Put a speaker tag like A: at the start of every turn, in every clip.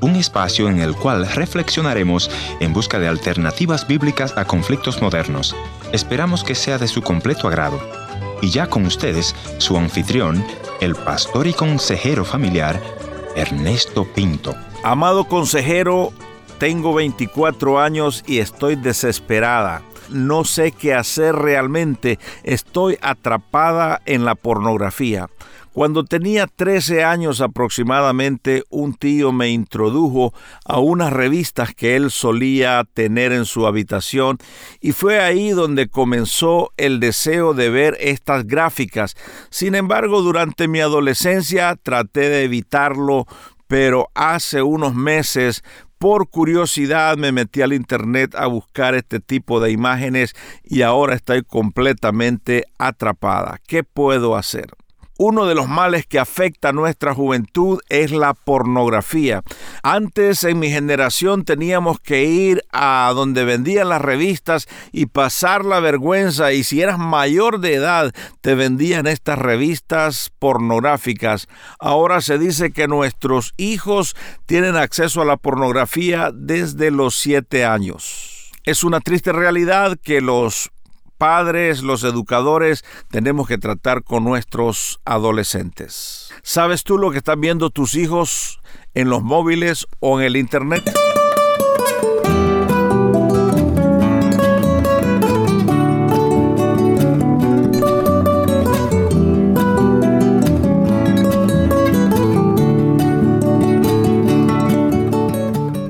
A: Un espacio en el cual reflexionaremos en busca de alternativas bíblicas a conflictos modernos. Esperamos que sea de su completo agrado. Y ya con ustedes, su anfitrión, el pastor y consejero familiar, Ernesto Pinto.
B: Amado consejero, tengo 24 años y estoy desesperada. No sé qué hacer realmente. Estoy atrapada en la pornografía. Cuando tenía 13 años aproximadamente, un tío me introdujo a unas revistas que él solía tener en su habitación y fue ahí donde comenzó el deseo de ver estas gráficas. Sin embargo, durante mi adolescencia traté de evitarlo, pero hace unos meses por curiosidad me metí al internet a buscar este tipo de imágenes y ahora estoy completamente atrapada. ¿Qué puedo hacer? Uno de los males que afecta a nuestra juventud es la pornografía. Antes en mi generación teníamos que ir a donde vendían las revistas y pasar la vergüenza y si eras mayor de edad te vendían estas revistas pornográficas. Ahora se dice que nuestros hijos tienen acceso a la pornografía desde los siete años. Es una triste realidad que los padres, los educadores, tenemos que tratar con nuestros adolescentes. ¿Sabes tú lo que están viendo tus hijos en los móviles o en el Internet?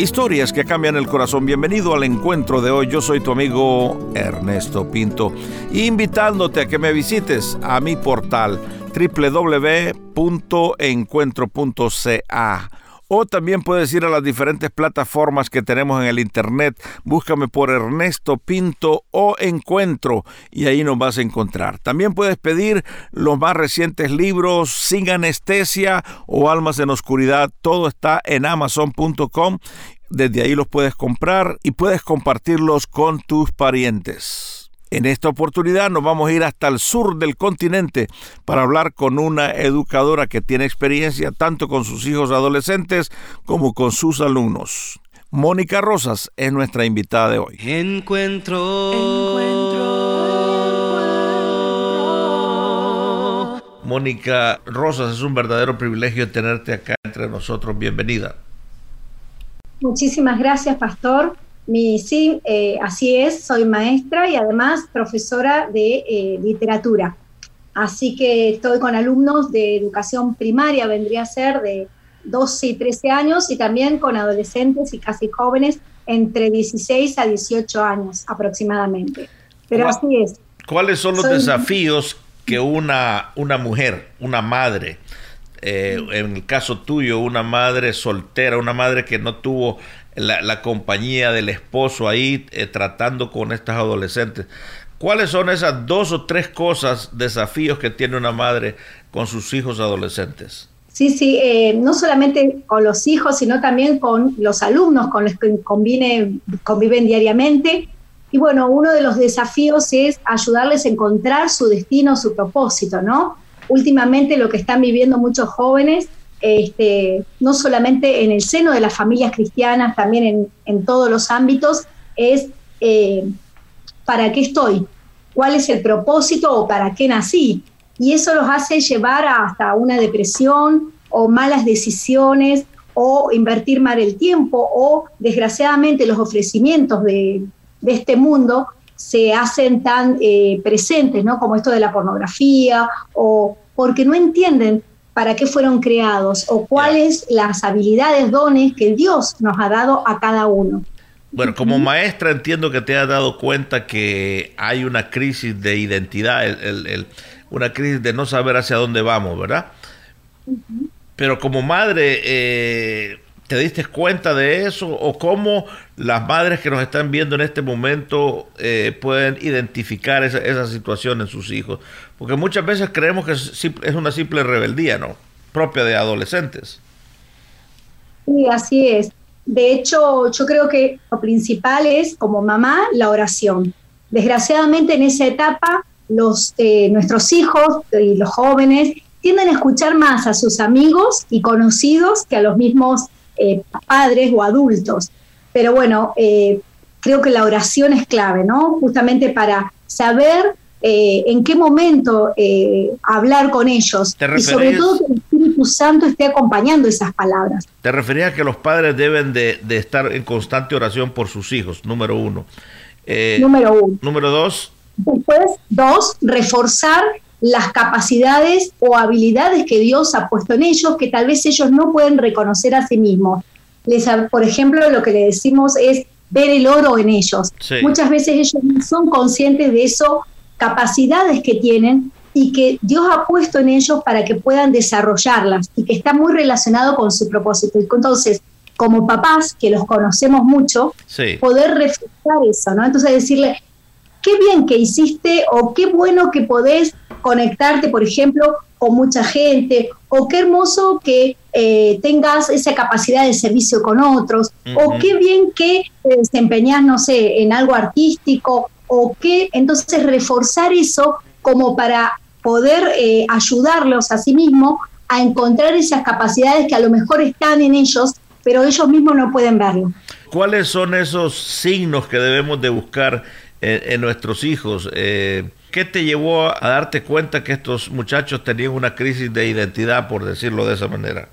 B: Historias que cambian el corazón. Bienvenido al encuentro de hoy. Yo soy tu amigo Ernesto Pinto, invitándote a que me visites a mi portal www.encuentro.ca o también puedes ir a las diferentes plataformas que tenemos en el internet. Búscame por Ernesto Pinto o Encuentro y ahí nos vas a encontrar. También puedes pedir los más recientes libros Sin Anestesia o Almas en Oscuridad. Todo está en amazon.com. Desde ahí los puedes comprar y puedes compartirlos con tus parientes. En esta oportunidad nos vamos a ir hasta el sur del continente para hablar con una educadora que tiene experiencia tanto con sus hijos adolescentes como con sus alumnos. Mónica Rosas es nuestra invitada de hoy.
C: Encuentro. Encuentro.
B: Mónica Rosas, es un verdadero privilegio tenerte acá entre nosotros. Bienvenida.
D: Muchísimas gracias, Pastor. Mi, sí, eh, así es, soy maestra y además profesora de eh, literatura. Así que estoy con alumnos de educación primaria, vendría a ser de 12 y 13 años, y también con adolescentes y casi jóvenes entre 16 a 18 años aproximadamente. Pero así es.
B: ¿Cuáles son los desafíos que una, una mujer, una madre, eh, en el caso tuyo, una madre soltera, una madre que no tuvo la, compañía del esposo ahí eh, tratando con estas adolescentes. ¿Cuáles son esas dos o tres cosas, desafíos que tiene una madre con sus hijos adolescentes?
D: Sí, sí, eh, no solamente con los hijos, sino también con los alumnos con los que conviven diariamente. Y bueno, uno de los desafíos es ayudarles a encontrar su destino, su propósito, ¿no? Últimamente lo que están viviendo muchos jóvenes este, no solamente en el seno de las familias cristianas, también en, todos los ámbitos, es eh, ¿para qué estoy? ¿Cuál es el propósito o para qué nací? Y eso los hace llevar hasta una depresión o malas decisiones o invertir mal el tiempo o desgraciadamente los ofrecimientos de, este mundo se hacen tan eh, presentes, ¿no? Como esto de la pornografía o porque no entienden para qué fueron creados o cuáles las habilidades, dones que Dios nos ha dado a cada uno.
B: Bueno, como maestra entiendo que te has dado cuenta que hay una crisis de identidad, una crisis de no saber hacia dónde vamos, ¿verdad? Pero como madre, eh, ¿te diste cuenta de eso? ¿O cómo las madres que nos están viendo en este momento eh, pueden identificar esa, situación en sus hijos? Porque muchas veces creemos que es una simple rebeldía, ¿no? Propia de adolescentes.
D: Sí, así es. De hecho, yo creo que lo principal es, como mamá, la oración. Desgraciadamente en esa etapa, los, eh, nuestros hijos y los jóvenes tienden a escuchar más a sus amigos y conocidos que a los mismos eh, padres o adultos. Pero bueno, eh, creo que la oración es clave, ¿no? Justamente para saber eh, en qué momento hablar con ellos y sobre todo que el Espíritu Santo esté acompañando esas palabras.
B: Te refería a que los padres deben de, de estar en constante oración por sus hijos, número uno.
D: número uno.
B: Número dos.
D: Después, dos, reforzar las capacidades o habilidades que Dios ha puesto en ellos que tal vez ellos no pueden reconocer a sí mismos. Les, por ejemplo, lo que le decimos es ver el oro en ellos. Muchas veces ellos no son conscientes de eso, capacidades que tienen y que Dios ha puesto en ellos para que puedan desarrollarlas y que está muy relacionado con su propósito. Entonces, como papás, que los conocemos mucho, poder reflejar eso, ¿no? Entonces decirle, qué bien que hiciste o qué bueno que podés conectarte, por ejemplo, con mucha gente, o qué hermoso que eh, tengas esa capacidad de servicio con otros, o qué bien que te desempeñas, no sé, en algo artístico, o qué, entonces reforzar eso como para poder eh, ayudarlos a sí mismos a encontrar esas capacidades que a lo mejor están en ellos, pero ellos mismos no pueden verlo.
B: ¿Cuáles son esos signos que debemos de buscar en, nuestros hijos? Eh, ¿Qué te llevó a darte cuenta que estos muchachos tenían una crisis de identidad, por decirlo de esa manera?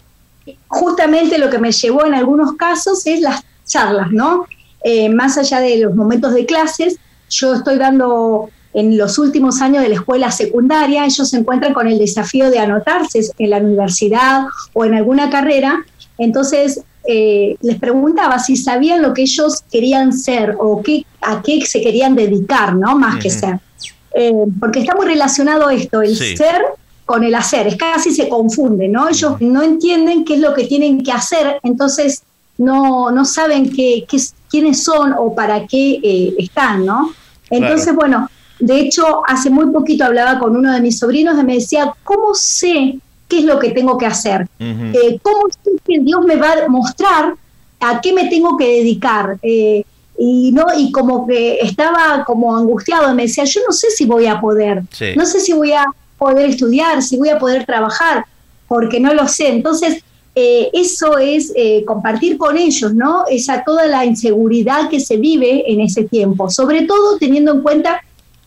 D: Justamente lo que me llevó en algunos casos es las charlas, ¿no? Eh, más allá de los momentos de clases, yo estoy dando en los últimos años de la escuela secundaria, ellos se encuentran con el desafío de anotarse en la universidad o en alguna carrera, entonces eh, les preguntaba si sabían lo que ellos querían ser o qué, a qué se querían dedicar, ¿no? Más que ser. Eh, porque está muy relacionado esto, el ser con el hacer, es casi se confunde, ¿no? Ellos no entienden qué es lo que tienen que hacer, entonces no, no saben qué, quiénes son o para qué eh, están, ¿no? Entonces, bueno, de hecho, hace muy poquito hablaba con uno de mis sobrinos y me decía, ¿cómo sé qué es lo que tengo que hacer? Eh, ¿Cómo sé que Dios me va a mostrar a qué me tengo que dedicar? Y no y como que estaba como angustiado me decía yo no sé si voy a poder no sé si voy a poder estudiar si voy a poder trabajar porque no lo sé entonces eh, eso es eh, compartir con ellos no esa toda la inseguridad que se vive en ese tiempo sobre todo teniendo en cuenta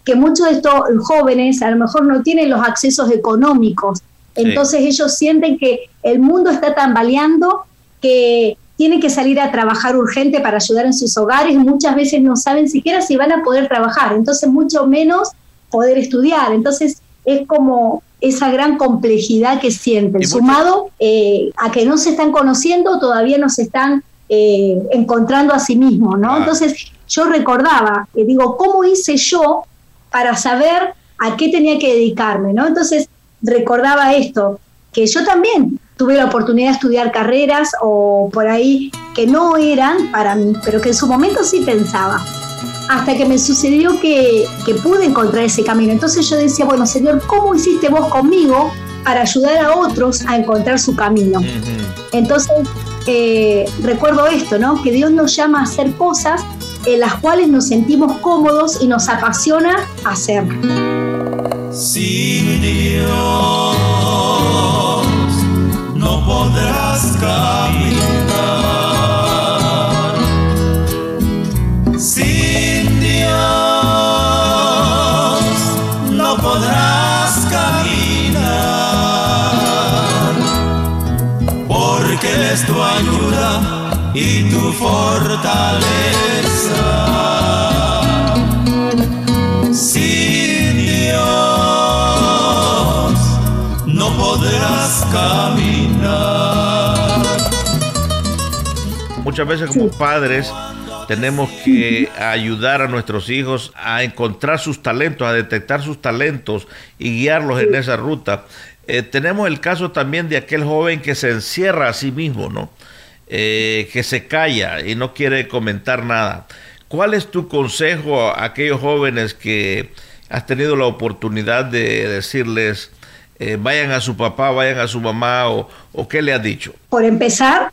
D: que muchos de estos jóvenes a lo mejor no tienen los accesos económicos. Entonces ellos sienten que el mundo está tambaleando que tienen que salir a trabajar urgente para ayudar en sus hogares, muchas veces no saben siquiera si van a poder trabajar, entonces mucho menos poder estudiar. Entonces es como esa gran complejidad que sienten, sumado eh, a que no se están conociendo, todavía no se están eh, encontrando a sí mismos, ¿no? Entonces yo recordaba, que digo, ¿cómo hice yo para saber a qué tenía que dedicarme, ¿no? Entonces recordaba esto, que yo también tuve la oportunidad de estudiar carreras o por ahí que no eran para mí, pero que en su momento sí pensaba. Hasta que me sucedió que, que pude encontrar ese camino. Entonces yo decía, bueno, Señor, ¿cómo hiciste vos conmigo para ayudar a otros a encontrar su camino? Entonces, eh, recuerdo esto, ¿no? Que Dios nos llama a hacer cosas en las cuales nos sentimos cómodos y nos apasiona hacer.
C: Sin Dios podrás caminar. Sin Dios no podrás caminar, porque es tu ayuda y tu fortaleza. Sin Dios no podrás caminar.
B: Muchas veces como padres tenemos que ayudar a nuestros hijos a encontrar sus talentos, a detectar sus talentos y guiarlos en esa ruta. Eh, tenemos el caso también de aquel joven que se encierra a sí mismo, ¿no? Eh, que se calla y no quiere comentar nada. ¿Cuál es tu consejo a aquellos jóvenes que has tenido la oportunidad de decirles, eh, vayan a su papá, vayan a su mamá o, o qué le has dicho?
D: Por empezar,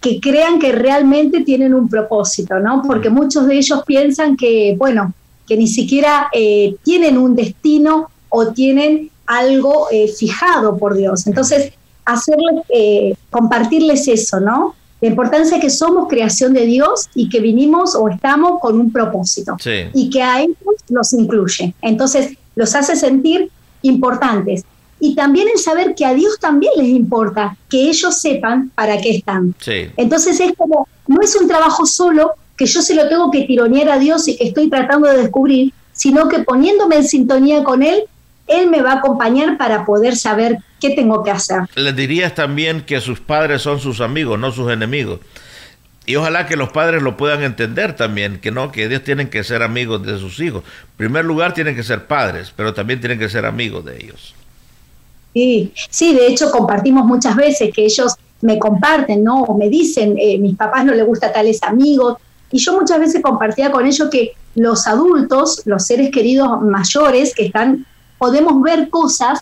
D: que crean que realmente tienen un propósito, ¿no? Porque muchos de ellos piensan que, bueno, que ni siquiera eh, tienen un destino o tienen algo eh, fijado por Dios. Entonces, hacerles, eh, compartirles eso, ¿no? La importancia que somos creación de Dios y que vinimos o estamos con un propósito y que a ellos los incluye. Entonces, los hace sentir importantes. Y también el saber que a Dios también les importa que ellos sepan para qué están. Entonces es como, no es un trabajo solo que yo se lo tengo que tironear a Dios y que estoy tratando de descubrir, sino que poniéndome en sintonía con Él, Él me va a acompañar para poder saber qué tengo que hacer.
B: Les dirías también que sus padres son sus amigos, no sus enemigos. Y ojalá que los padres lo puedan entender también, que no, que ellos tienen que ser amigos de sus hijos. En primer lugar tienen que ser padres, pero también tienen que ser amigos de ellos.
D: Sí, sí, de hecho compartimos muchas veces que ellos me comparten, ¿no? O me dicen, eh, mis papás no les gusta tales amigos. Y yo muchas veces compartía con ellos que los adultos, los seres queridos mayores que están, podemos ver cosas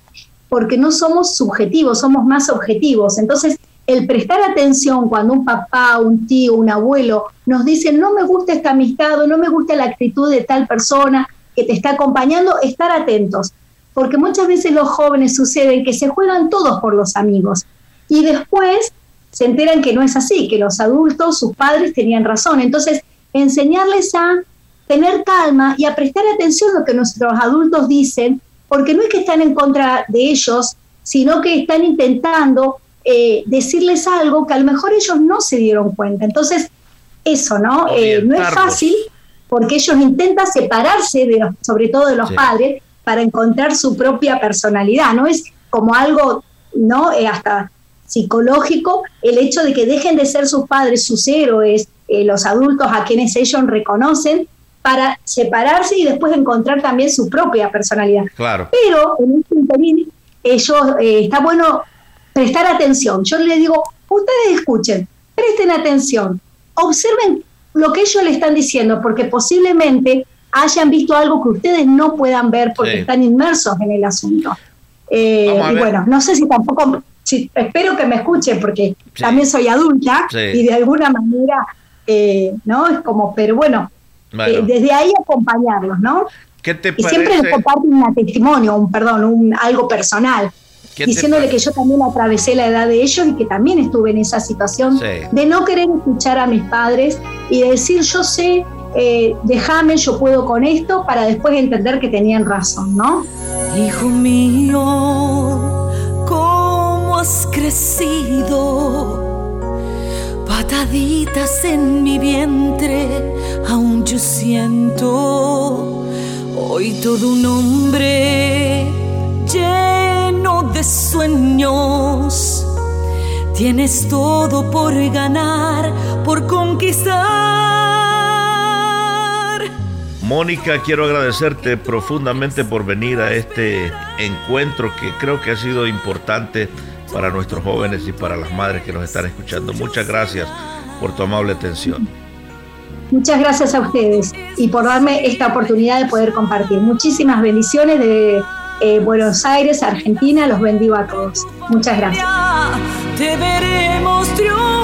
D: porque no somos subjetivos, somos más objetivos. Entonces, el prestar atención cuando un papá, un tío, un abuelo nos dice no me gusta esta amistad o no me gusta la actitud de tal persona que te está acompañando, estar atentos. Porque muchas veces los jóvenes suceden que se juegan todos por los amigos y después se enteran que no es así, que los adultos, sus padres tenían razón. Entonces, enseñarles a tener calma y a prestar atención a lo que nuestros adultos dicen, porque no es que están en contra de ellos, sino que están intentando eh, decirles algo que a lo mejor ellos no se dieron cuenta. Entonces, eso, ¿no? Eh, no es fácil porque ellos intentan separarse, de sobre todo de los padres, para encontrar su propia personalidad, ¿no? Es como algo, ¿no? Eh, hasta psicológico, el hecho de que dejen de ser sus padres, sus héroes, los adultos a quienes ellos reconocen, para separarse y después encontrar también su propia personalidad.
B: Claro.
D: Pero en este interín, ellos, está bueno prestar atención. Yo le digo, ustedes escuchen, presten atención, observen lo que ellos le están diciendo, porque posiblemente hayan visto algo que ustedes no puedan ver porque están inmersos en el asunto. Eh, y bueno, no sé si tampoco, espero que me escuchen porque también soy adulta y de alguna manera, eh, ¿no? Es como, pero bueno, eh, desde ahí acompañarlos, ¿no?
B: ¿Qué te
D: y siempre les comparten un testimonio, un perdón, un, algo personal diciéndole que yo también atravesé la edad de ellos y que también estuve en esa situación de no querer escuchar a mis padres y decir yo sé, eh, déjame, yo puedo con esto, para después entender que tenían razón, ¿no?
E: Hijo mío, ¿cómo has crecido? Pataditas en mi vientre, aún yo siento hoy todo un hombre de sueños. Tienes todo por ganar, por conquistar.
B: Mónica, quiero agradecerte profundamente por venir a este encuentro que creo que ha sido importante para nuestros jóvenes y para las madres que nos están escuchando. Muchas gracias por tu amable atención.
D: Muchas gracias a ustedes y por darme esta oportunidad de poder compartir. Muchísimas bendiciones de eh, Buenos Aires, Argentina. Los bendigo a todos. Muchas gracias.
E: Te veremos triunfar.